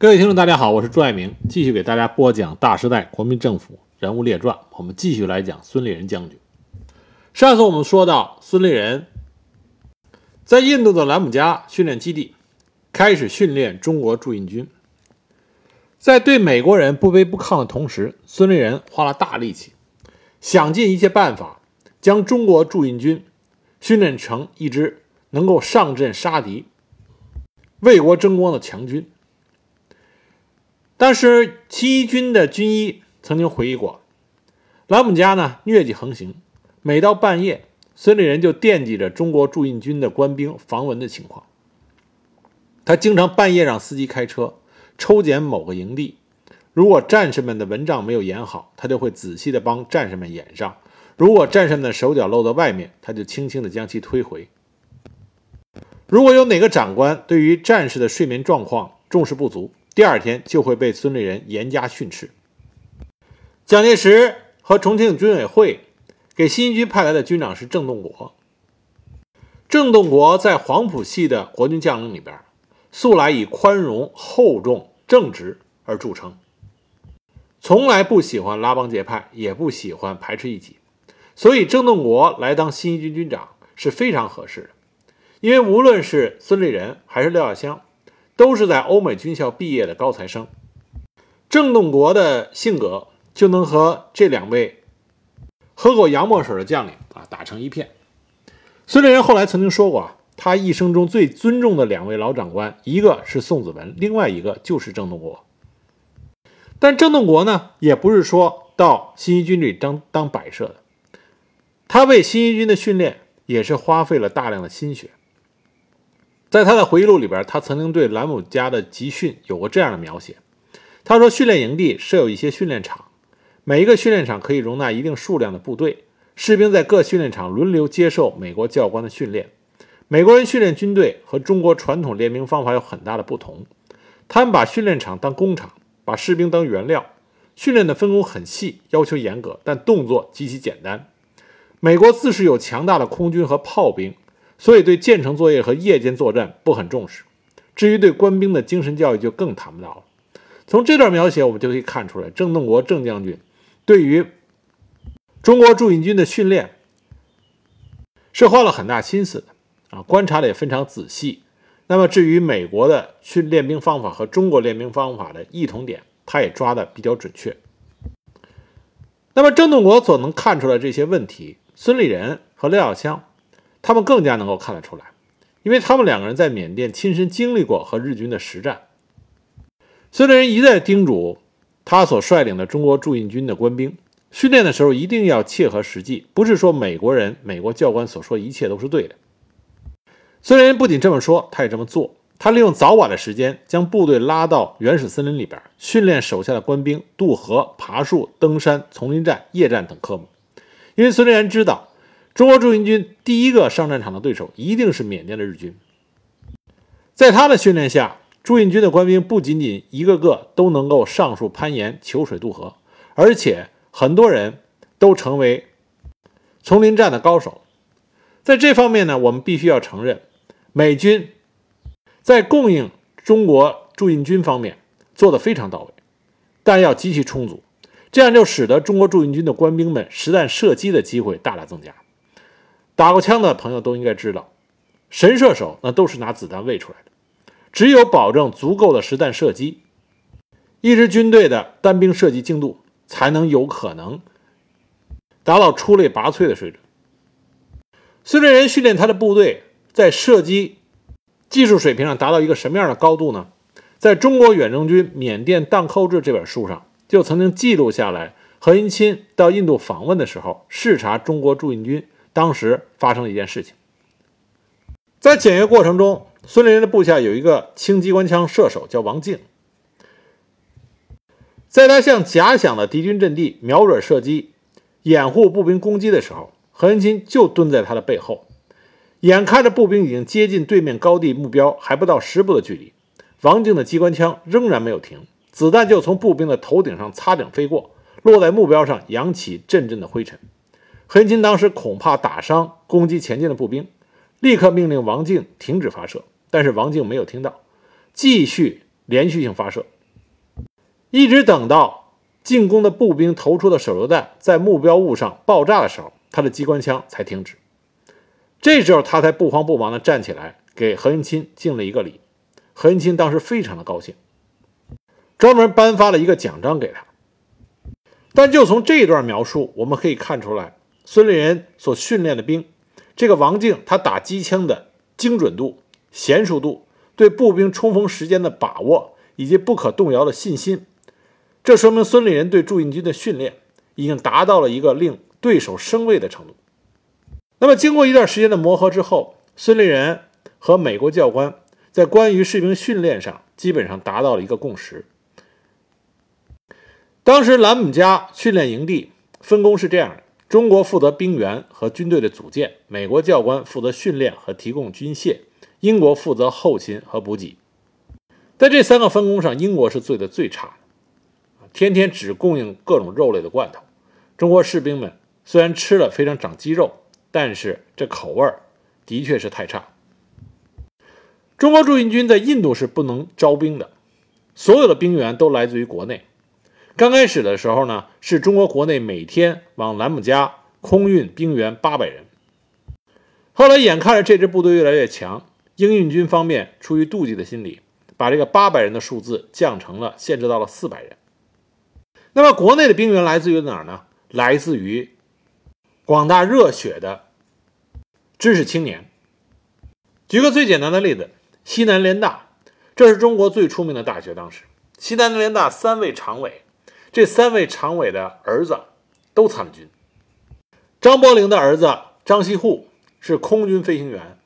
各位听众，大家好，我是朱爱明，继续给大家播讲大时代国民政府人物列传。我们继续来讲孙立人将军。上次我们说到，孙立人在印度的兰姆加训练基地开始训练中国驻印军，在对美国人不卑不亢的同时，孙立人花了大力气，想尽一切办法将中国驻印军训练成一支能够上阵杀敌、为国争光的强军。但是七一军的军医曾经回忆过，兰姆加呢疟疾横行，每到半夜，孙立人就惦记着中国驻印军的官兵防蚊的情况。他经常半夜让司机开车抽检某个营地，如果战士们的蚊帐没有掩好，他就会仔细的帮战士们掩上；如果战士们的手脚露在外面，他就轻轻的将其推回。如果有哪个长官对于战士的睡眠状况重视不足，第二天就会被孙立人严加训斥。蒋介石和重庆军委会给新一军派来的军长是郑洞国。郑洞国在黄埔系的国军将领里边，素来以宽容、厚重、正直而著称，从来不喜欢拉帮结派，也不喜欢排斥异己。所以郑洞国来当新一军军长是非常合适的，因为无论是孙立人还是廖耀湘。都是在欧美军校毕业的高材生，郑洞国的性格就能和这两位喝过洋墨水的将领啊打成一片。孙立人后来曾经说过啊，他一生中最尊重的两位老长官，一个是宋子文，另外一个就是郑洞国。但郑洞国呢，也不是说到新一军里当当摆设的，他为新一军的训练也是花费了大量的心血。在他的回忆录里边，他曾经对兰姆加的集训有过这样的描写。他说，训练营地设有一些训练场，每一个训练场可以容纳一定数量的部队，士兵在各训练场轮流接受美国教官的训练。美国人训练军队和中国传统练兵方法有很大的不同，他们把训练场当工厂，把士兵当原料，训练的分工很细，要求严格，但动作极其简单。美国自是有强大的空军和炮兵。所以，对建成作业和夜间作战不很重视。至于对官兵的精神教育，就更谈不到了。从这段描写，我们就可以看出来，郑洞国郑将军对于中国驻印军的训练是花了很大心思的啊，观察的也非常仔细。那么，至于美国的训练兵方法和中国练兵方法的异同点，他也抓的比较准确。那么，郑洞国所能看出来这些问题，孙立人和廖耀湘。他们更加能够看得出来，因为他们两个人在缅甸亲身经历过和日军的实战。孙立人一再叮嘱他所率领的中国驻印军的官兵，训练的时候一定要切合实际，不是说美国人、美国教官所说一切都是对的。孙立人不仅这么说，他也这么做。他利用早晚的时间，将部队拉到原始森林里边，训练手下的官兵渡河、爬树、登山、丛林战、夜战等科目。因为孙立人知道。中国驻印军第一个上战场的对手一定是缅甸的日军。在他的训练下，驻印军的官兵不仅仅一个个都能够上树攀岩、求水渡河，而且很多人都成为丛林战的高手。在这方面呢，我们必须要承认，美军在供应中国驻印军方面做得非常到位，弹药极其充足，这样就使得中国驻印军的官兵们实弹射击的机会大大增加。打过枪的朋友都应该知道，神射手那都是拿子弹喂出来的。只有保证足够的实弹射击，一支军队的单兵射击精度才能有可能达到出类拔萃的水准。孙立人训练他的部队在射击技术水平上达到一个什么样的高度呢？在中国远征军缅甸荡寇志这本书上就曾经记录下来，何应钦到印度访问的时候视察中国驻印军。当时发生了一件事情，在检阅过程中，孙立人的部下有一个轻机关枪射手，叫王静。在他向假想的敌军阵地瞄准射击，掩护步兵攻击的时候，何应钦就蹲在他的背后。眼看着步兵已经接近对面高地目标，还不到十步的距离，王静的机关枪仍然没有停，子弹就从步兵的头顶上擦顶飞过，落在目标上，扬起阵阵的灰尘。何应钦当时恐怕打伤攻击前进的步兵，立刻命令王静停止发射。但是王静没有听到，继续连续性发射，一直等到进攻的步兵投出的手榴弹在目标物上爆炸的时候，他的机关枪才停止。这时候他才不慌不忙地站起来，给何应钦敬了一个礼。何应钦当时非常的高兴，专门颁发了一个奖章给他。但就从这段描述，我们可以看出来，孙立人所训练的兵，这个王静他打机枪的精准度、娴熟度，对步兵冲锋时间的把握，以及不可动摇的信心，这说明孙立人对驻印军的训练已经达到了一个令对手生畏的程度。那么，经过一段时间的磨合之后，孙立人和美国教官在关于士兵训练上基本上达到了一个共识。当时兰姆加训练营地分工是这样的：中国负责兵员和军队的组建，美国教官负责训练和提供军械，英国负责后勤和补给。在这三个分工上，英国是做的最差的，天天只供应各种肉类的罐头。中国士兵们虽然吃了非常长肌肉，但是这口味儿的确是太差。中国驻印军在印度是不能招兵的，所有的兵员都来自于国内。刚开始的时候呢，是中国国内每天往兰姆加空运兵员八百人。后来眼看着这支部队越来越强，英印军方面出于妒忌的心理，把这个八百人的数字降成了限制到了四百人。那么国内的兵员来自于哪儿呢？来自于广大热血的知识青年。举个最简单的例子，西南联大，这是中国最出名的大学。当时西南联大三位常委。这三位常委的儿子都参了军。张伯苓的儿子张锡户是空军飞行员，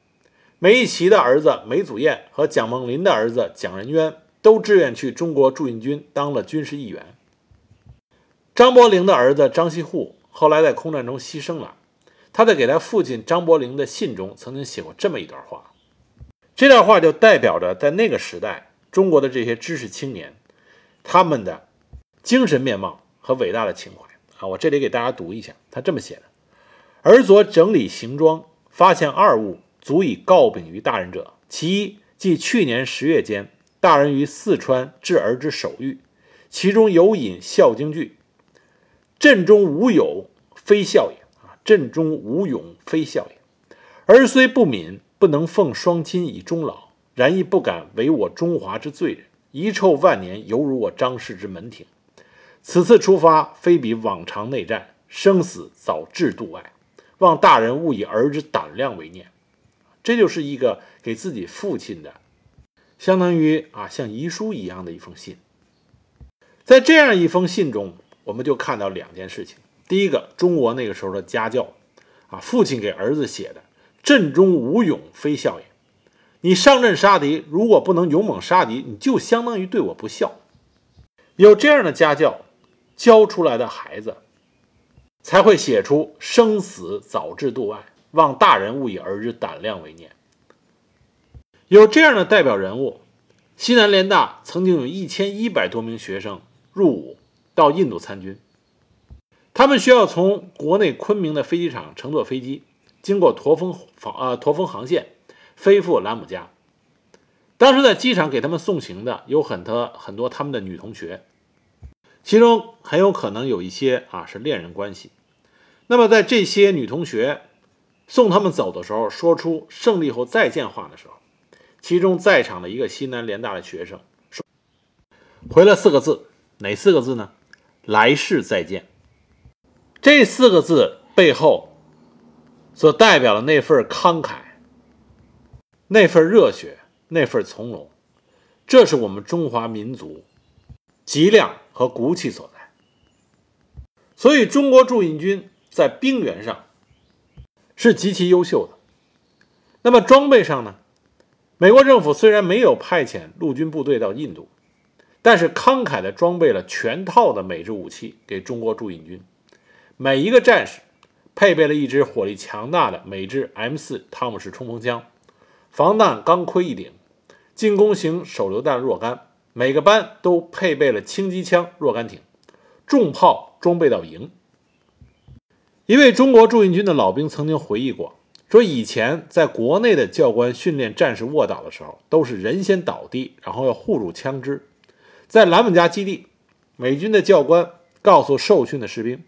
梅贻琦的儿子梅祖彦和蒋梦麟的儿子蒋仁渊都志愿去中国驻印军当了军事议员。张伯苓的儿子张锡户后来在空战中牺牲了，他在给他父亲张伯苓的信中曾经写过这么一段话，这段话就代表着在那个时代中国的这些知识青年他们的。精神面貌和伟大的情怀啊！我这里给大家读一下，他这么写的：儿昨整理行装，发现二物，足以告禀于大人者。其一，即去年十月间，大人于四川致儿之手谕，其中有引《孝经》句：“朕中无有，非孝也。”啊，“朕中无勇，非孝也。”儿虽不敏，不能奉双亲以终老，然亦不敢为我中华之罪人，遗臭万年，犹如我张氏之门庭。此次出发，非比往常内战，生死早置度外，望大人勿以儿之胆量为念。这就是一个给自己父亲的，相当于啊像遗书一样的一封信。在这样一封信中，我们就看到两件事情：第一个，中国那个时候的家教啊，父亲给儿子写的“阵中无勇，非孝也”。你上阵杀敌，如果不能勇猛杀敌，你就相当于对我不孝。有这样的家教。教出来的孩子，才会写出“生死早置度外，望大人勿以儿之胆量为念”。有这样的代表人物，西南联大曾经有一千一百多名学生入伍到印度参军，他们需要从国内昆明的飞机场乘坐飞机，经过驼峰防呃驼峰航线，飞赴兰姆加。当时在机场给他们送行的有很多很多他们的女同学。其中很有可能有一些啊是恋人关系。那么在这些女同学送他们走的时候，说出“胜利后再见”话的时候，其中在场的一个西南联大的学生说回了四个字，哪四个字呢？“来世再见。”这四个字背后所代表的那份慷慨、那份热血、那份从容，这是我们中华民族脊梁。和骨气所在，所以中国驻印军在兵源上是极其优秀的。那么装备上呢？美国政府虽然没有派遣陆军部队到印度，但是慷慨地装备了全套的美制武器给中国驻印军，每一个战士配备了一支火力强大的美制 M 四汤姆式冲锋枪，防弹钢盔一顶，进攻型手榴弹若干。每个班都配备了轻机枪若干挺，重炮装备到营。一位中国驻印军的老兵曾经回忆过，说以前在国内的教官训练战士卧倒的时候，都是人先倒地，然后要护住枪支。在兰姆加基地，美军的教官告诉受训的士兵，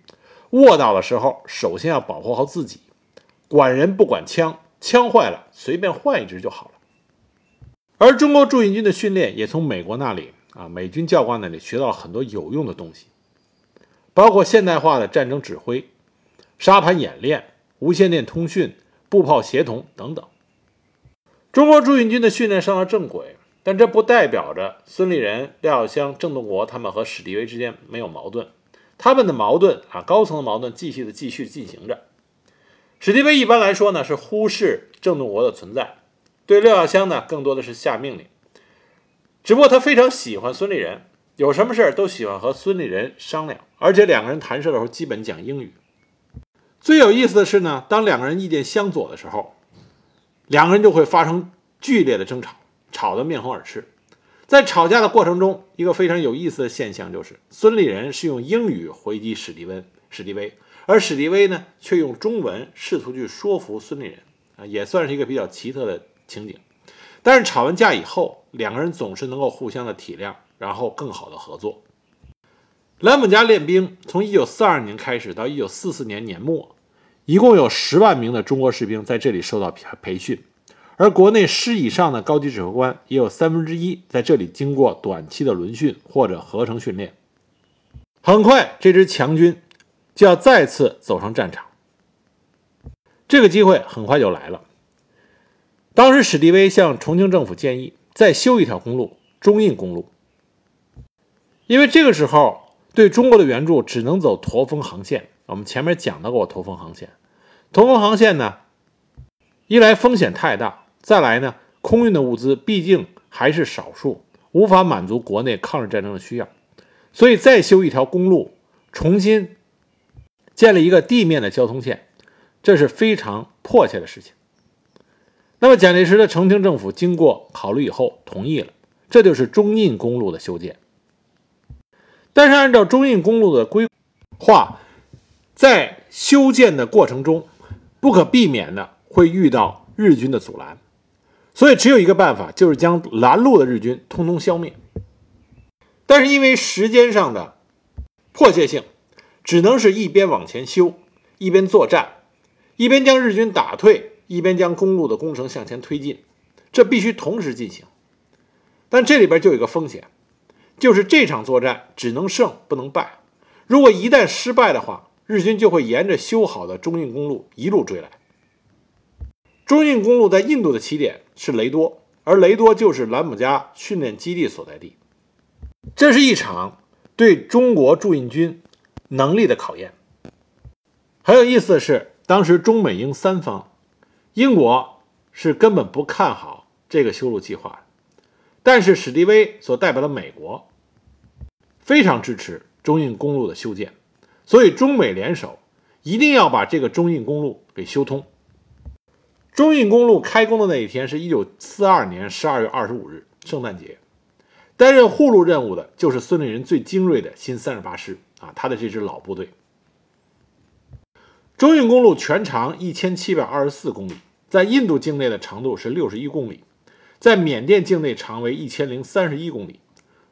卧倒的时候首先要保护好自己，管人不管枪，枪坏了随便换一支就好了。而中国驻印军的训练也从美国那里啊，美军教官那里学到了很多有用的东西，包括现代化的战争指挥、沙盘演练、无线电通讯。步炮协同等等，中国驻印军的训练上了正轨，但这不代表着孙立人、廖耀湘、郑洞国他们和史迪威之间没有矛盾。他们的矛盾啊，高层的矛盾继续的继续进行着。史迪威一般来说呢是忽视郑洞国的存在，对廖耀湘呢更多的是下命令。只不过他非常喜欢孙立人，有什么事儿都喜欢和孙立人商量，而且两个人谈事的时候基本讲英语。最有意思的是呢，当两个人意见相左的时候，两个人就会发生剧烈的争吵，吵得面红耳赤。在吵架的过程中，一个非常有意思的现象就是，孙立人是用英语回击史迪温、史迪威，而史迪威呢却用中文试图去说服孙立人，啊，也算是一个比较奇特的情景。但是吵完架以后，两个人总是能够互相的体谅，然后更好的合作。兰姆加练兵从1942年开始到1944年年末。一共有十万名的中国士兵在这里受到培训，而国内师以上的高级指挥官也有三分之一在这里经过短期的轮训或者合成训练。很快，这支强军就要再次走上战场。这个机会很快就来了。当时，史迪威向重庆政府建议再修一条公路——中印公路，因为这个时候对中国的援助只能走驼峰航线。我们前面讲到过驼峰航线，驼峰航线呢，一来风险太大，再来呢，空运的物资毕竟还是少数，无法满足国内抗日战争的需要，所以再修一条公路，重新建立一个地面的交通线，这是非常迫切的事情。那么蒋介石的重庆政府经过考虑以后同意了，这就是中印公路的修建。但是按照中印公路的规划。在修建的过程中，不可避免的会遇到日军的阻拦，所以只有一个办法，就是将拦路的日军通通消灭。但是因为时间上的迫切性，只能是一边往前修，一边作战，一边将日军打退，一边将公路的工程向前推进，这必须同时进行。但这里边就有一个风险，就是这场作战只能胜不能败，如果一旦失败的话。日军就会沿着修好的中印公路一路追来。中印公路在印度的起点是雷多，而雷多就是兰姆加训练基地所在地。这是一场对中国驻印军能力的考验。很有意思的是，当时中美英三方，英国是根本不看好这个修路计划，但是史迪威所代表的美国非常支持中印公路的修建。所以，中美联手，一定要把这个中印公路给修通。中印公路开工的那一天是一九四二年十二月二十五日，圣诞节。担任护路任务的就是孙立人最精锐的新三十八师啊，他的这支老部队。中印公路全长一千七百二十四公里，在印度境内的长度是六十一公里，在缅甸境内长为一千零三十一公里，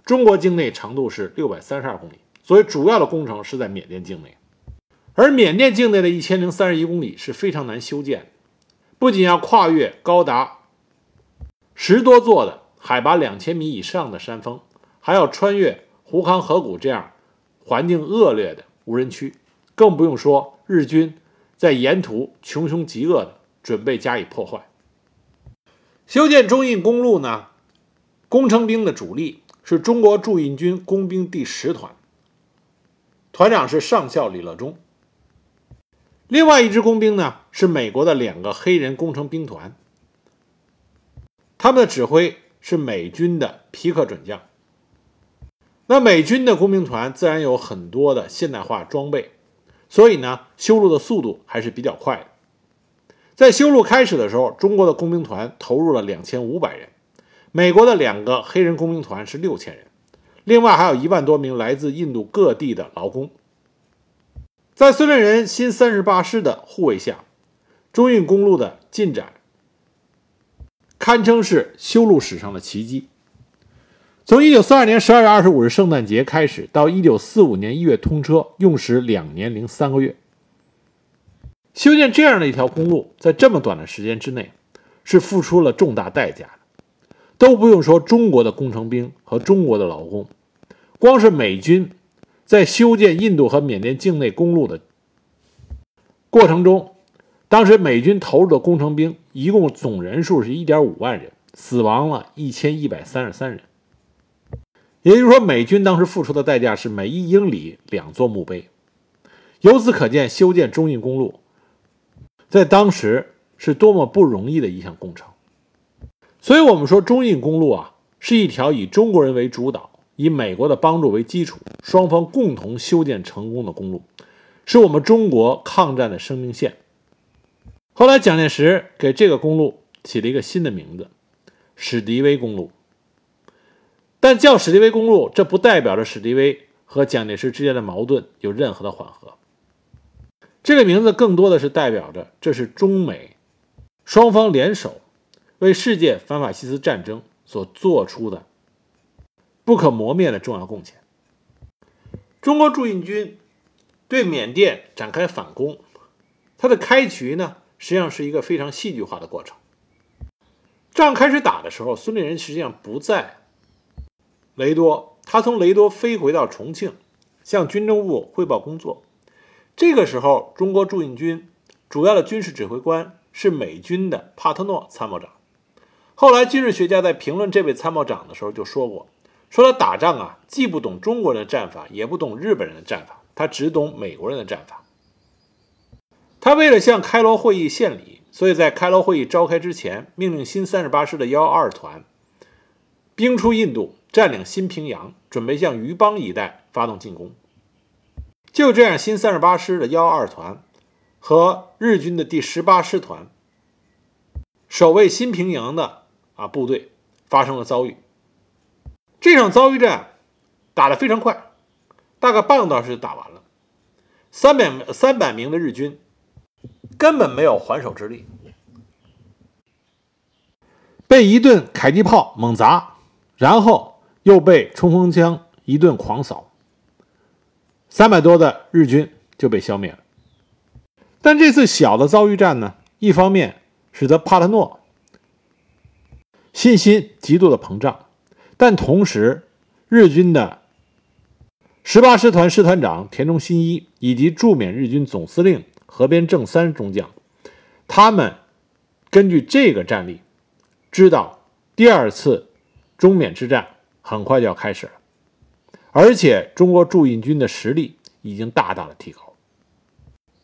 中国境内长度是六百三十二公里。所以，主要的工程是在缅甸境内，而缅甸境内的一千零三十一公里是非常难修建，不仅要跨越高达十多座的海拔两千米以上的山峰，还要穿越胡康河谷这样环境恶劣的无人区，更不用说日军在沿途穷凶极恶的准备加以破坏。修建中印公路呢，工程兵的主力是中国驻印军工兵第十团。团长是上校李乐忠。另外一支工兵呢，是美国的两个黑人工程兵团，他们的指挥是美军的皮克准将。那美军的工兵团自然有很多的现代化装备，所以呢，修路的速度还是比较快的。在修路开始的时候，中国的工兵团投入了两千五百人，美国的两个黑人工兵团是六千人。另外还有一万多名来自印度各地的劳工，在孙立人新三十八师的护卫下，中印公路的进展堪称是修路史上的奇迹。从1942年12月25日圣诞节开始，到1945年1月通车，用时两年零三个月。修建这样的一条公路，在这么短的时间之内，是付出了重大代价的。都不用说中国的工程兵和中国的劳工，光是美军在修建印度和缅甸境内公路的过程中，当时美军投入的工程兵一共总人数是1.5万人，死亡了1133人。也就是说，美军当时付出的代价是每一英里两座墓碑。由此可见，修建中印公路在当时是多么不容易的一项工程。所以，我们说中印公路啊，是一条以中国人为主导、以美国的帮助为基础、双方共同修建成功的公路，是我们中国抗战的生命线。后来，蒋介石给这个公路起了一个新的名字——史迪威公路。但叫史迪威公路，这不代表着史迪威和蒋介石之间的矛盾有任何的缓和。这个名字更多的是代表着这是中美双方联手为世界反法西斯战争所做出的不可磨灭的重要贡献。中国驻印军对缅甸展开反攻，它的开局呢，实际上是一个非常戏剧化的过程。仗开始打的时候，孙立人实际上不在。雷多，他从雷多飞回到重庆，向军政部汇报工作。这个时候，中国驻印军主要的军事指挥官是美军的帕特诺参谋长。后来，军事学家在评论这位参谋长的时候就说过：“说他打仗啊，既不懂中国人的战法，也不懂日本人的战法，他只懂美国人的战法。”他为了向开罗会议献礼，所以在开罗会议召开之前，命令新三十八师的幺二团兵出印度。占领新平阳，准备向余邦一带发动进攻。就这样，新三十八师的幺二团和日军的第十八师团守卫新平阳的啊部队发生了遭遇。这场遭遇战打得非常快，大概半个小时就打完了。三百三百名的日军根本没有还手之力，被一顿迫击炮猛砸，然后。又被冲锋枪一顿狂扫，三百多的日军就被消灭了。但这次小的遭遇战呢，一方面使得帕特诺信心极度的膨胀，但同时日军的十八师团师团长田中新一以及驻缅日军总司令河边正三中将，他们根据这个战例，知道第二次中缅之战。很快就要开始了，而且中国驻印军的实力已经大大的提高，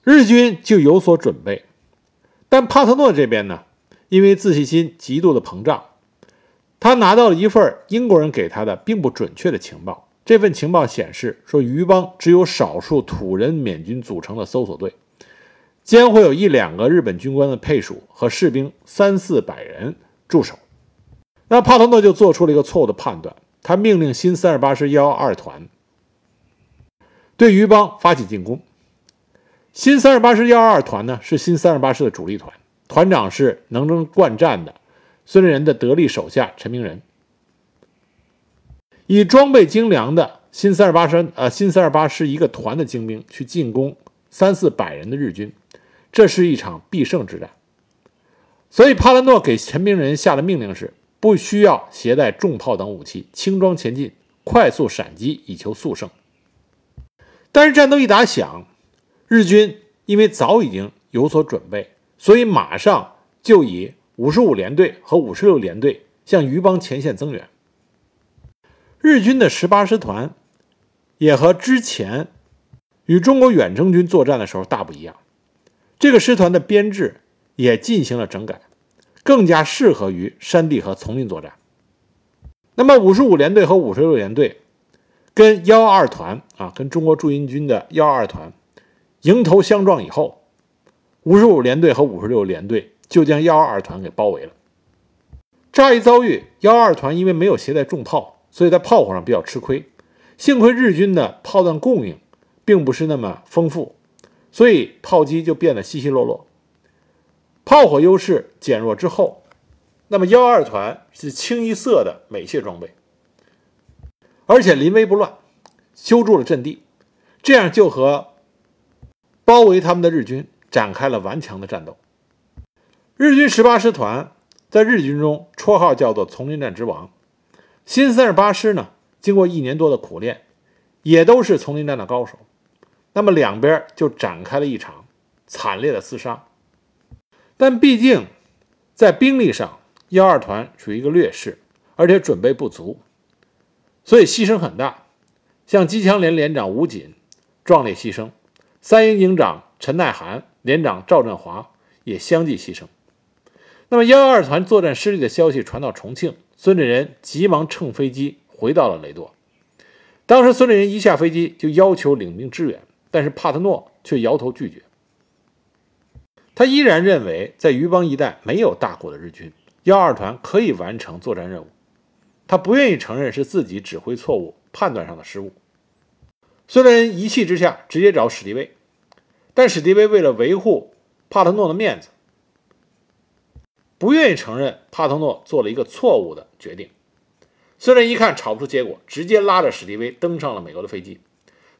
日军就有所准备。但帕特诺这边呢，因为自信心极度的膨胀，他拿到了一份英国人给他的并不准确的情报。这份情报显示说，渔邦只有少数土人缅军组成的搜索队，将会有一两个日本军官的配属和士兵三四百人驻守。那帕特诺就做出了一个错误的判断。他命令新三十八师幺二团对余邦发起进攻。新三十八师幺二团呢，是新三十八师的主力团，团长是能征惯战的孙立人的得力手下陈明仁。以装备精良的新三十八师，呃，新三十八师一个团的精兵去进攻三四百人的日军，这是一场必胜之战。所以帕兰诺给陈明仁下的命令是。不需要携带重炮等武器，轻装前进，快速闪击，以求速胜。但是战斗一打响，日军因为早已经有所准备，所以马上就以五十五联队和五十六联队向余邦前线增援。日军的十八师团也和之前与中国远征军作战的时候大不一样，这个师团的编制也进行了整改。更加适合于山地和丛林作战。那么，五十五联队和五十六联队跟幺二团啊，跟中国驻印军的幺二团迎头相撞以后，五十五联队和五十六联队就将幺二团给包围了。乍一遭遇，幺二团因为没有携带重炮，所以在炮火上比较吃亏。幸亏日军的炮弹供应并不是那么丰富，所以炮击就变得稀稀落落。炮火优势减弱之后，那么幺二团是清一色的美械装备，而且临危不乱，修筑了阵地，这样就和包围他们的日军展开了顽强的战斗。日军十八师团在日军中绰号叫做“丛林战之王”，新三十八师呢，经过一年多的苦练，也都是丛林战的高手。那么两边就展开了一场惨烈的厮杀。但毕竟在兵力上，幺二团处于一个劣势，而且准备不足，所以牺牲很大。像机枪连连长吴锦壮烈牺牲，三营营长陈耐涵、连长赵振华也相继牺牲。那么幺二团作战失利的消息传到重庆，孙立人急忙乘飞机回到了雷多。当时孙立人一下飞机就要求领兵支援。但是帕特诺却摇头拒绝，他依然认为在余邦一带没有大股的日军，幺二团可以完成作战任务。他不愿意承认是自己指挥错误、判断上的失误。孙立人一气之下直接找史迪威，但史迪威为了维护帕特诺的面子，不愿意承认帕特诺做了一个错误的决定。孙立人一看吵不出结果，直接拉着史迪威登上了美国的飞机。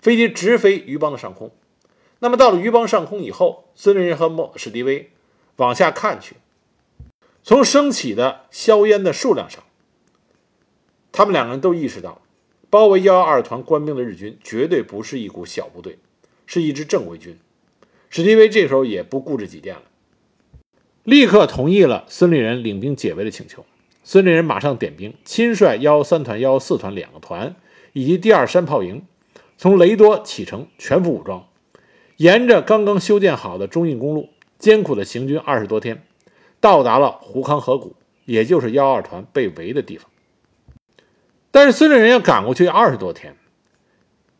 飞机直飞余邦的上空，那么到了余邦上空以后，孙立人和莫史迪威往下看去，从升起的硝烟的数量上，他们两个人都意识到，包围幺二团官兵的日军绝对不是一股小部队，是一支正规军。史迪威这时候也不固执己见了，立刻同意了孙立人领兵解围的请求。孙立人马上点兵，亲率幺三团、幺四团两个团以及第二山炮营。从雷多启程，全副武装，沿着刚刚修建好的中印公路，艰苦的行军二十多天，到达了胡康河谷，也就是幺二团被围的地方。但是孙立人要赶过去二十多天，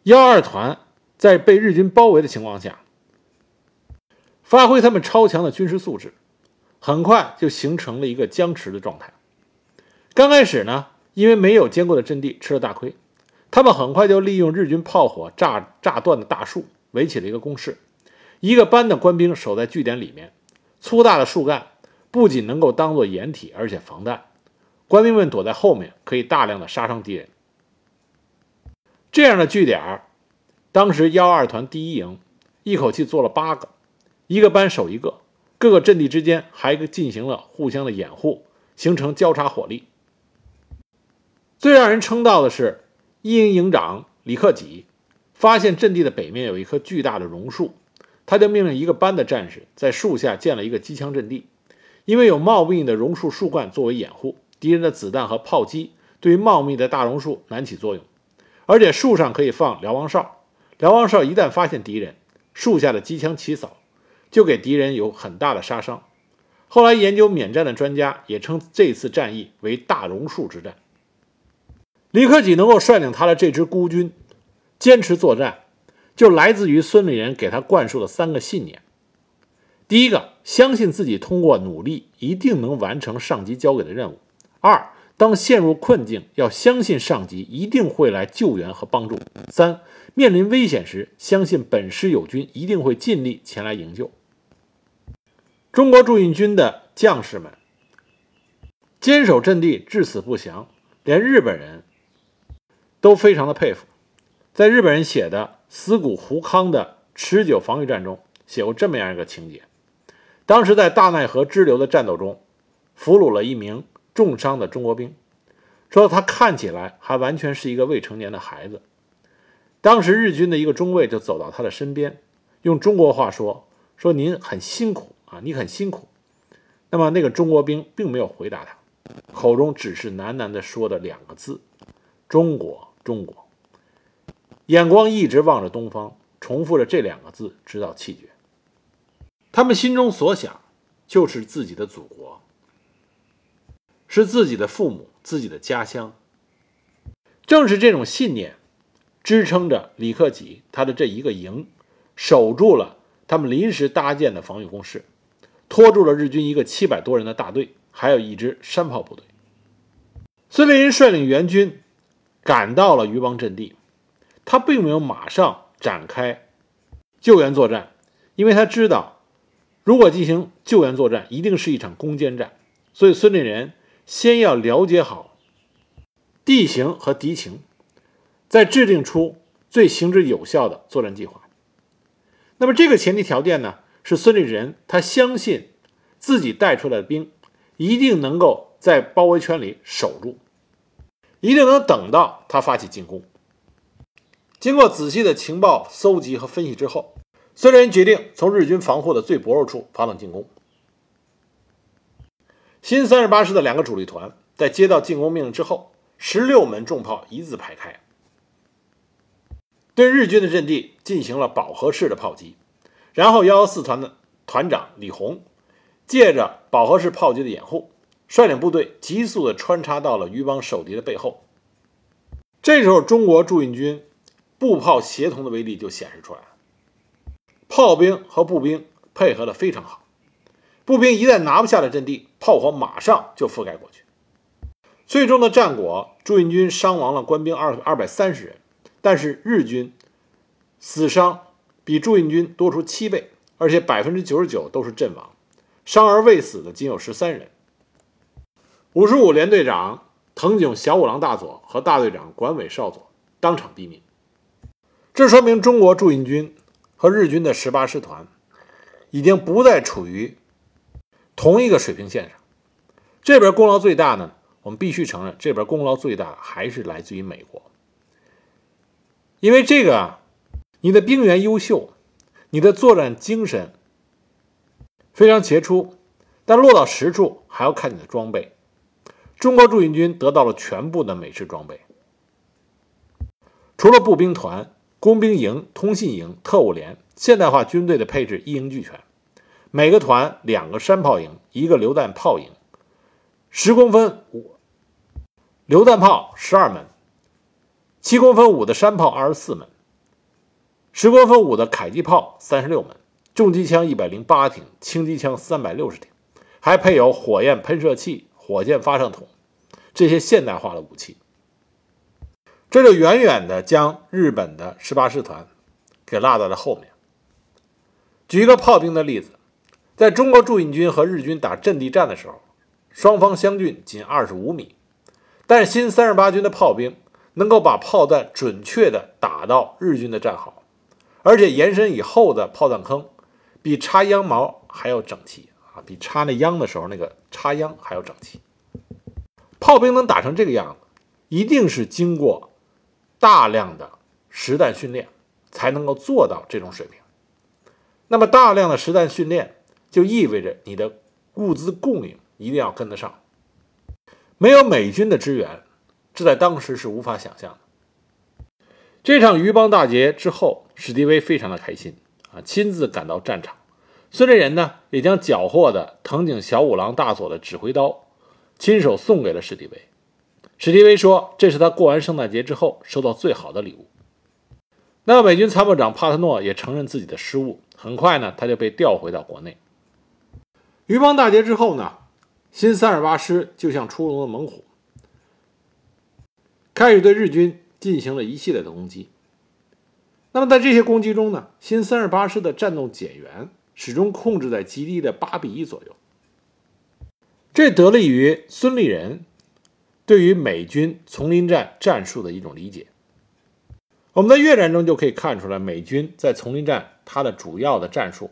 幺二团在被日军包围的情况下，发挥他们超强的军事素质，很快就形成了一个僵持的状态。刚开始呢，因为没有坚固的阵地，吃了大亏。他们很快就利用日军炮火炸炸断的大树，围起了一个工事。一个班的官兵守在据点里面，粗大的树干不仅能够当做掩体，而且防弹。官兵们躲在后面，可以大量的杀伤敌人。这样的据点，当时幺二团第一营一口气做了八个，一个班守一个，各个阵地之间还进行了互相的掩护，形成交叉火力。最让人称道的是。一营营长李克己发现阵地的北面有一棵巨大的榕树，他就命令一个班的战士在树下建了一个机枪阵地。因为有茂密的榕树树冠作为掩护，敌人的子弹和炮击对于茂密的大榕树难起作用。而且树上可以放瞭望哨，瞭望哨一旦发现敌人，树下的机枪起扫，就给敌人有很大的杀伤。后来研究免战的专家也称这次战役为“大榕树之战”。李克己能够率领他的这支孤军坚持作战，就来自于孙立人给他灌输的三个信念：第一个，相信自己通过努力一定能完成上级交给的任务；二，当陷入困境，要相信上级一定会来救援和帮助；三，面临危险时，相信本师友军一定会尽力前来营救。中国驻印军的将士们坚守阵地，至死不降，连日本人。都非常的佩服，在日本人写的《死谷胡康的持久防御战》中写过这么样一个情节：当时在大奈河支流的战斗中，俘虏了一名重伤的中国兵，说他看起来还完全是一个未成年的孩子。当时日军的一个中尉就走到他的身边，用中国话说：“说您很辛苦啊，你很辛苦。”那么那个中国兵并没有回答他，口中只是喃喃地说的两个字：“中国。”中国，眼光一直望着东方，重复着这两个字，直到气绝。他们心中所想，就是自己的祖国，是自己的父母，自己的家乡。正是这种信念，支撑着李克己他的这一个营，守住了他们临时搭建的防御工事，拖住了日军一个七百多人的大队，还有一支山炮部队。孙立人率领援军。赶到了余邦阵地，他并没有马上展开救援作战，因为他知道如果进行救援作战，一定是一场攻坚战，所以孙立人先要了解好地形和敌情，再制定出最行之有效的作战计划。那么这个前提条件呢，是孙立人他相信自己带出来的兵一定能够在包围圈里守住，一定能等到他发起进攻。经过仔细的情报搜集和分析之后，孙立人决定从日军防护的最薄弱处发动进攻。新三十八师的两个主力团在接到进攻命令之后，十六门重炮一字排开，对日军的阵地进行了饱和式的炮击。然后，幺幺四团的团长李洪借着饱和式炮击的掩护，率领部队急速地穿插到了渔帮守敌的背后。这时候，中国驻印军。步炮协同的威力就显示出来了，炮兵和步兵配合的非常好，步兵一旦拿不下了阵地，炮火马上就覆盖过去。最终的战果，驻印军伤亡了官兵二二百三十人，但是日军死伤比驻印军多出七倍，而且百分之九十九都是阵亡，伤而未死的仅有十三人。五十五连队长藤井小五郎大佐和大队长管尾少佐当场毙命。这说明中国驻印军和日军的十八师团已经不再处于同一个水平线上。这边功劳最大呢，我们必须承认，这边功劳最大还是来自于美国。因为这个啊，你的兵员优秀，你的作战精神非常杰出，但落到实处还要看你的装备。中国驻印军得到了全部的美式装备，除了步兵团。工兵营、通信营、特务连，现代化军队的配置一应俱全。每个团两个山炮营，一个榴弹炮营，十公分五榴弹炮十二门，七公分五的山炮二十四门，十公分五的迫击炮三十六门，重机枪一百零八挺，轻机枪三百六十挺，还配有火焰喷射器、火箭发射筒这些现代化的武器。这就远远的将日本的十八师团给落在了后面。举一个炮兵的例子，在中国驻印军和日军打阵地战的时候，双方相距仅二十五米，但是新三十八军的炮兵能够把炮弹准确的打到日军的战壕，而且延伸以后的炮弹坑比插秧毛还要整齐啊，比插那秧的时候那个插秧还要整齐。炮兵能打成这个样子，一定是经过。大量的实弹训练才能够做到这种水平。那么大量的实弹训练就意味着你的物资供应一定要跟得上。没有美军的支援，这在当时是无法想象的。这场余邦大捷之后，史迪威非常的开心啊，亲自赶到战场。孙立人呢，也将缴获的藤井小五郎大佐的指挥刀亲手送给了史迪威。史迪威说：“这是他过完圣诞节之后收到最好的礼物。”那么，美军参谋长帕特诺也承认自己的失误。很快呢，他就被调回到国内。余邦大捷之后呢，新三十八师就像出笼的猛虎，开始对日军进行了一系列的攻击。那么，在这些攻击中呢，新三十八师的战斗减员始终控制在极低的八比一左右。这得力于孙立人。对于美军丛林战战术的一种理解，我们在越战中就可以看出来，美军在丛林战它的主要的战术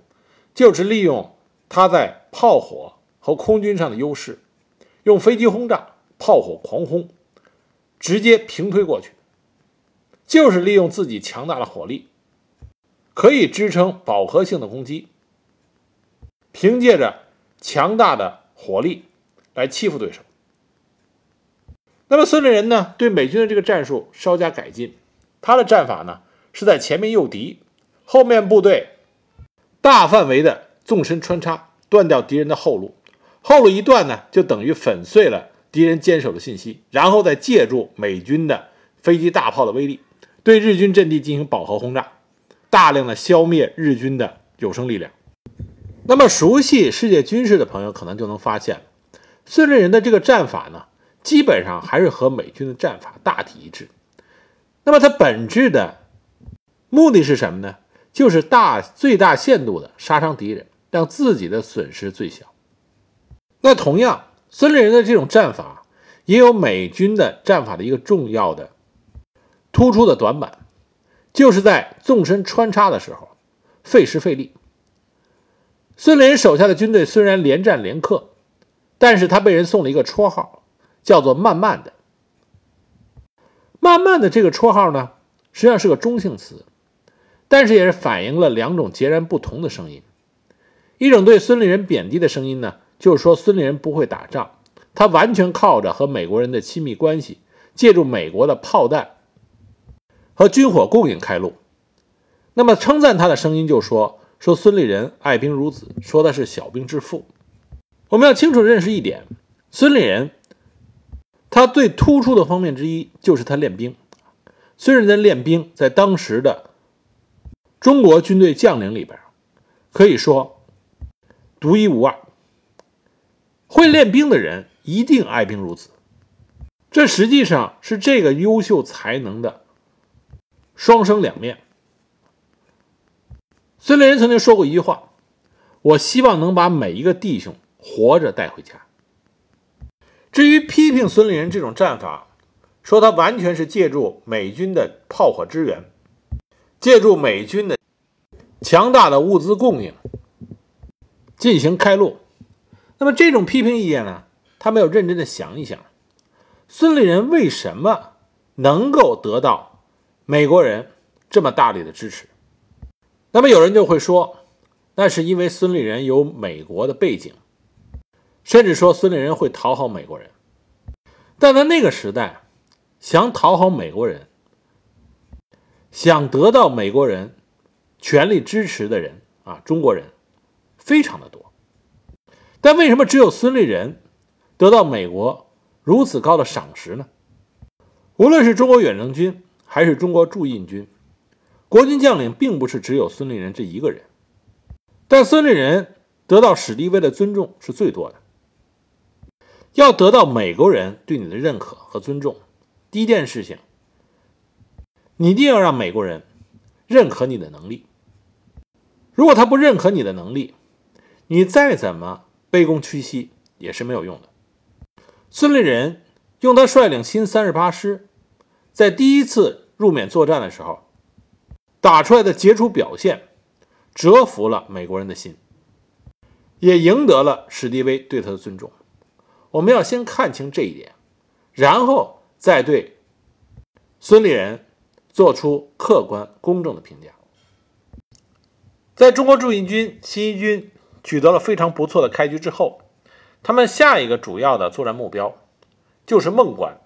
就是利用它在炮火和空军上的优势，用飞机轰炸、炮火狂轰，直接平推过去，就是利用自己强大的火力，可以支撑饱和性的攻击，凭借着强大的火力来欺负对手。那么孙立人呢，对美军的这个战术稍加改进。他的战法呢，是在前面诱敌，后面部队大范围的纵深穿插，断掉敌人的后路。后路一断呢，就等于粉碎了敌人坚守的信息，然后再借助美军的飞机大炮的威力，对日军阵地进行饱和轰炸，大量的消灭日军的有生力量。那么熟悉世界军事的朋友可能就能发现，孙立人的这个战法呢。基本上还是和美军的战法大体一致。那么它本质的目的是什么呢？就是大最大限度的杀伤敌人，让自己的损失最小。那同样，孙立人的这种战法也有美军的战法的一个重要的突出的短板，就是在纵深穿插的时候费时费力。孙立人手下的军队虽然连战连克，但是他被人送了一个绰号，叫做“慢慢的”。慢慢的这个绰号呢，实际上是个中性词，但是也是反映了两种截然不同的声音。一种对孙立人贬低的声音呢，就是说孙立人不会打仗，他完全靠着和美国人的亲密关系，借助美国的炮弹和军火供应开路。那么称赞他的声音就说说孙立人爱兵如子，说他是小兵之父。我们要清楚认识一点，孙立人。他最突出的方面之一就是他练兵。孙立人练兵，在当时的中国军队将领里边，可以说独一无二。会练兵的人一定爱兵如子，这实际上是这个优秀才能的双生两面。孙立人曾经说过一句话：“我希望能把每一个弟兄活着带回家。”至于批评孙立人这种战法，说他完全是借助美军的炮火支援，借助美军的强大的物资供应进行开路。那么这种批评意见呢，他没有认真的想一想，孙立人为什么能够得到美国人这么大力的支持？那么有人就会说，那是因为孙立人有美国的背景。甚至说孙立人会讨好美国人，但在那个时代，想讨好美国人、想得到美国人全力支持的人啊，中国人非常的多。但为什么只有孙立人得到美国如此高的赏识呢？无论是中国远征军还是中国驻印军，国军将领并不是只有孙立人这一个人，但孙立人得到史迪威的尊重是最多的。要得到美国人对你的认可和尊重，第一件事情，你一定要让美国人认可你的能力。如果他不认可你的能力，你再怎么卑躬屈膝也是没有用的。孙立人用他率领新三十八师，在第一次入缅作战的时候打出来的杰出表现，折服了美国人的心，也赢得了史迪威对他的尊重。我们要先看清这一点，然后再对孙立人做出客观公正的评价。在中国驻印军新一军取得了非常不错的开局之后，他们下一个主要的作战目标就是孟关，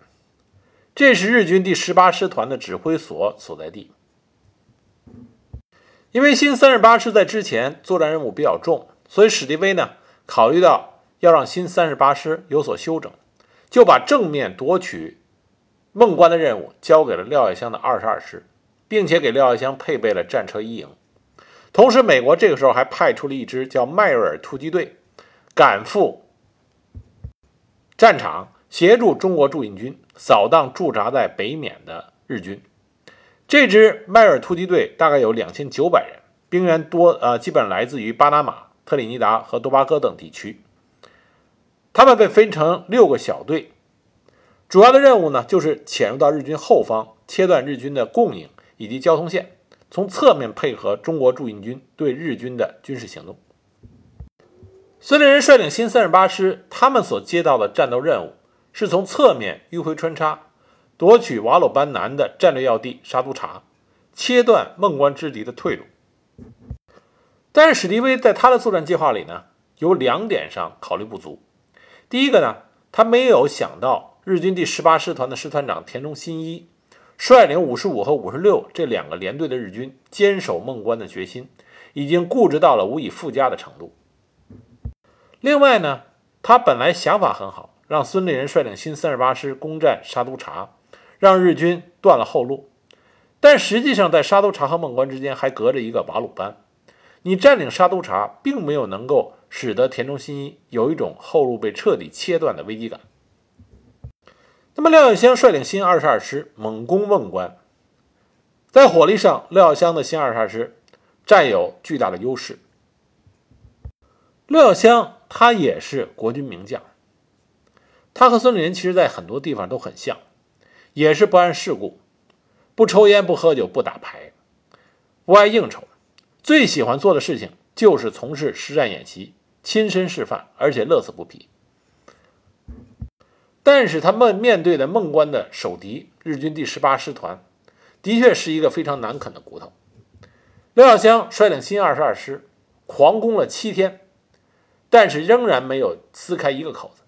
这是日军第十八师团的指挥所所在地。因为新三十八师在之前作战任务比较重，所以史迪威呢考虑到。要让新三十八师有所休整，就把正面夺取孟关的任务交给了廖耀湘的二十二师，并且给廖耀湘配备了战车一营。同时，美国这个时候还派出了一支叫迈瑞尔突击队，赶赴战场，协助中国驻印军扫荡驻扎在北缅的日军。这支迈尔突击队大概有两千九百人，兵员多，呃，基本来自于巴拿马、特立尼达和多巴哥等地区。他们被分成六个小队，主要的任务呢，就是潜入到日军后方，切断日军的供应以及交通线，从侧面配合中国驻印军对日军的军事行动。孙立人率领新三十八师，他们所接到的战斗任务是从侧面迂回穿插，夺取瓦鲁班南的战略要地沙都察，切断孟关之敌的退路。但是史迪威在他的作战计划里呢，有两点上考虑不足。第一个呢，他没有想到日军第十八师团的师团长田中新一率领五十五和五十六这两个连队的日军坚守孟关的决心，已经固执到了无以复加的程度。另外呢，他本来想法很好，让孙立人率领新三十八师攻占沙都察，让日军断了后路。但实际上，在沙都察和孟关之间还隔着一个瓦鲁班，你占领沙都察，并没有能够。使得田中新一有一种后路被彻底切断的危机感。那么，廖耀湘率领新二十二师猛攻瓮关，在火力上，廖耀湘的新二十二师占有巨大的优势。廖耀湘他也是国军名将，他和孙立人其实在很多地方都很像，也是不谙世故，不抽烟不喝酒不打牌，不爱应酬，最喜欢做的事情就是从事实战演习，亲身示范，而且乐此不疲。但是他们面对的孟关的守敌日军第十八师团，的确是一个非常难啃的骨头。廖耀湘率领新二十二师狂攻了七天，但是仍然没有撕开一个口子。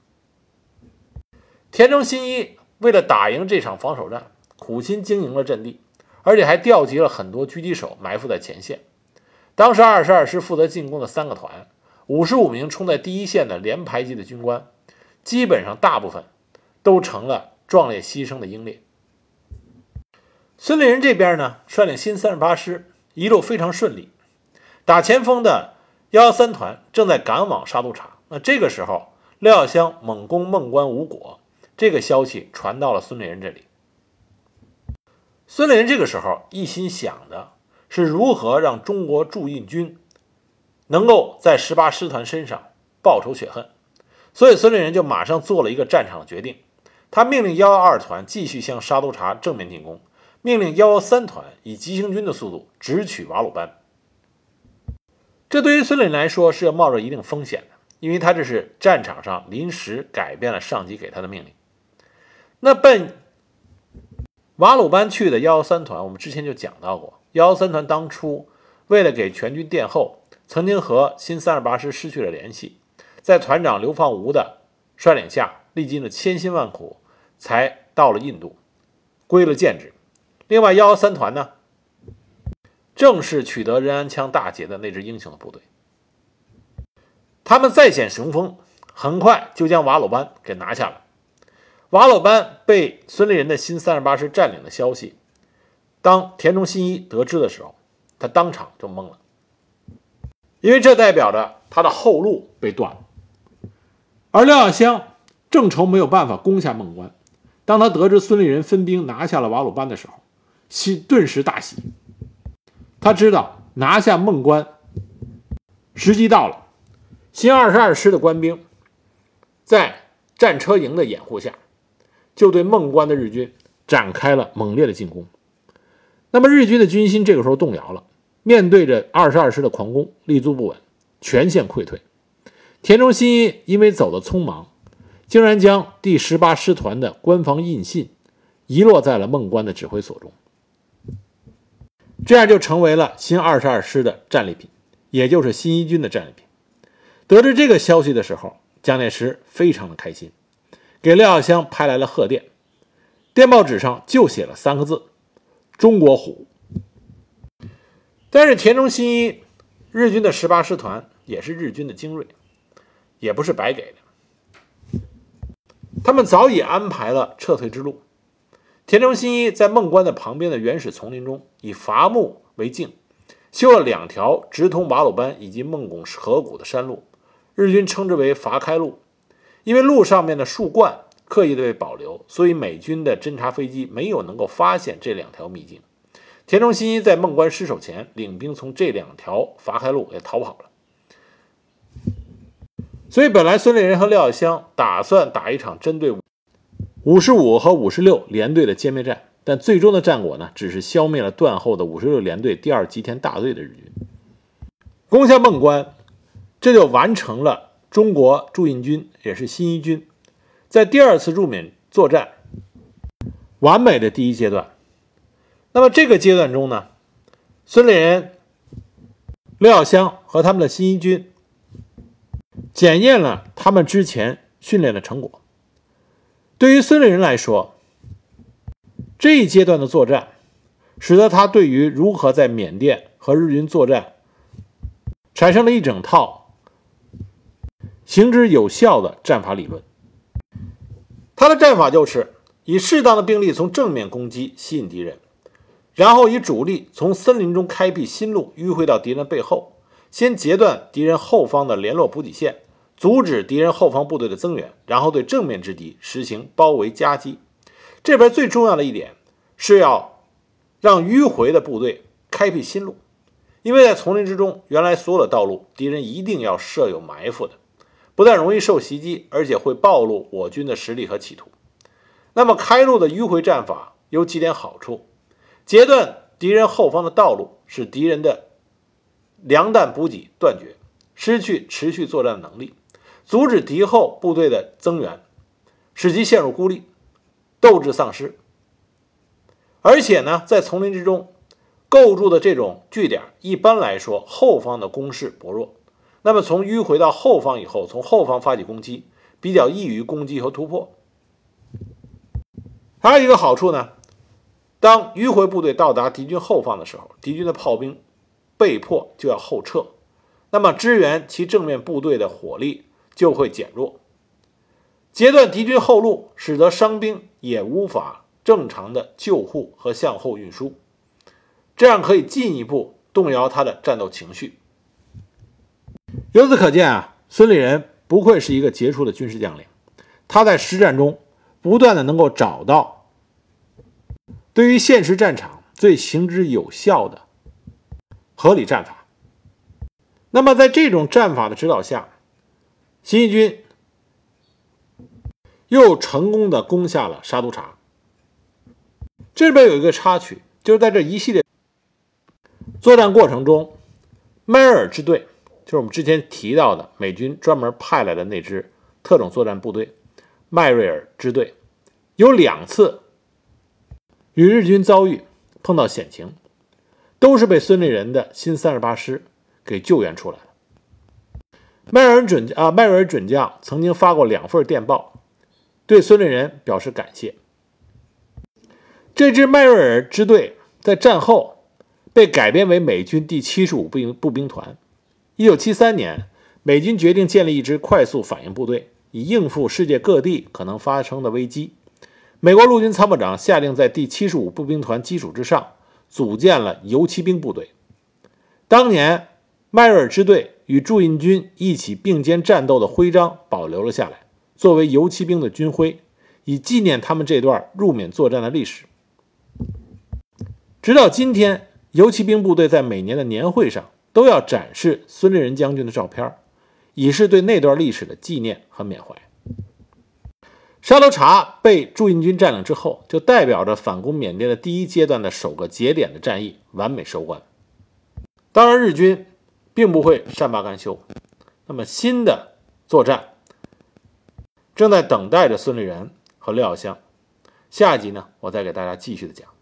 田中新一为了打赢这场防守战，苦心经营了阵地，而且还调集了很多狙击手埋伏在前线。当时二十二师负责进攻的三个团，五十五名冲在第一线的连排级的军官，基本上大部分。都成了壮烈牺牲的英烈。孙立人这边呢，率领新三十八师一路非常顺利，打前锋的幺幺三团正在赶往沙都察。那这个时候，廖耀湘猛攻孟关无果，这个消息传到了孙立人这里。孙立人这个时候一心想的是如何让中国驻印军能够在十八师团身上报仇雪恨，所以孙立人就马上做了一个战场的决定。他命令幺幺二团继续向沙都察正面进攻，命令幺幺三团以急行军的速度直取瓦鲁班。这对于孙立人来说是要冒着一定风险的，因为他这是战场上临时改变了上级给他的命令。那奔瓦鲁班去的幺幺三团，我们之前就讲到过，幺幺三团当初为了给全军殿后，曾经和新三十八师失去了联系，在团长刘放吾的率领下，历经了千辛万苦。才到了印度，归了建制。另外，幺幺三团呢，正是取得仁安羌大捷的那支英雄的部队。他们再显雄风，很快就将瓦鲁班给拿下了。瓦鲁班被孙立人的新三十八师占领的消息，当田中新一得知的时候，他当场就懵了，因为这代表着他的后路被断了。而廖耀湘正愁没有办法攻下孟关。当他得知孙立人分兵拿下了瓦鲁班的时候，喜顿时大喜。他知道拿下孟关时机到了。新二十二师的官兵在战车营的掩护下，就对孟关的日军展开了猛烈的进攻。那么日军的军心这个时候动摇了，面对着二十二师的狂攻，立足不稳，全线溃退。田中新一因为走得匆忙。竟然将第十八师团的官方印信遗落在了孟关的指挥所中，这样就成为了新二十二师的战利品，也就是新一军的战利品。得知这个消息的时候，蒋介石非常的开心，给廖耀湘派来了贺电，电报纸上就写了三个字：“中国虎。”但是田中新一日军的十八师团也是日军的精锐，也不是白给的。他们早已安排了撤退之路。田中新一在孟关的旁边的原始丛林中，以伐木为径，修了两条直通瓦鲁班以及孟拱河谷的山路，日军称之为伐开路。因为路上面的树冠刻意的被保留，所以美军的侦察飞机没有能够发现这两条秘境。田中新一在孟关失守前，领兵从这两条伐开路也逃跑了。所以，本来孙立人和廖耀湘打算打一场针对五十五和五十六联队的歼灭战，但最终的战果呢，只是消灭了断后的五十六联队第二吉田大队的日军，攻下孟关，这就完成了中国驻印军也是新一军在第二次入缅作战完美的第一阶段。那么这个阶段中呢，孙立人、廖耀湘和他们的新一军。检验了他们之前训练的成果。对于孙立人来说，这一阶段的作战，使得他对于如何在缅甸和日军作战，产生了一整套行之有效的战法理论。他的战法就是以适当的兵力从正面攻击吸引敌人，然后以主力从森林中开辟新路迂回到敌人背后，先截断敌人后方的联络补给线。阻止敌人后方部队的增援，然后对正面之敌实行包围夹击。这边最重要的一点是要让迂回的部队开辟新路，因为在丛林之中，原来所有的道路敌人一定要设有埋伏的，不但容易受袭击，而且会暴露我军的实力和企图。那么开路的迂回战法有几点好处：截断敌人后方的道路，使敌人的粮弹补给断绝，失去持续作战的能力，阻止敌后部队的增援，使其陷入孤立，斗志丧失。而且呢，在丛林之中构筑的这种据点，一般来说后方的攻势薄弱。那么从迂回到后方以后，从后方发起攻击，比较易于攻击和突破。还有一个好处呢，当迂回部队到达敌军后方的时候，敌军的炮兵被迫就要后撤，那么支援其正面部队的火力就会减弱，截断敌军后路，使得伤兵也无法正常的救护和向后运输，这样可以进一步动摇他的战斗情绪。由此可见啊，孙立人不愧是一个杰出的军事将领，他在实战中不断的能够找到。对于现实战场最行之有效的合理战法，那么在这种战法的指导下，新一军又成功的攻下了沙都察。这边有一个插曲，就是在这一系列作战过程中，迈尔支队，就是我们之前提到的美军专门派来的那支特种作战部队——迈瑞尔支队，有两次。与日军遭遇碰到险情，都是被孙立人的新三十八师给救援出来的。迈尔准啊，迈尔准将曾经发过两份电报，对孙立人表示感谢。这支迈瑞尔支队在战后被改编为美军第七十五步兵步兵团。一九七三年，美军决定建立一支快速反应部队，以应付世界各地可能发生的危机。美国陆军参谋长下令，在第七十五步兵团基础之上，组建了游骑兵部队。当年，迈瑞尔支队与驻印军一起并肩战斗的徽章保留了下来，作为游骑兵的军徽，以纪念他们这段入缅作战的历史。直到今天，游骑兵部队在每年的年会上都要展示孙立人将军的照片，以示对那段历史的纪念和缅怀。沙头茶被驻印军占领之后，就代表着反攻缅甸的第一阶段的首个节点的战役完美收官。当然，日军并不会善罢甘休，那么新的作战正在等待着孙立人和廖耀湘。下一集呢，我再给大家继续的讲。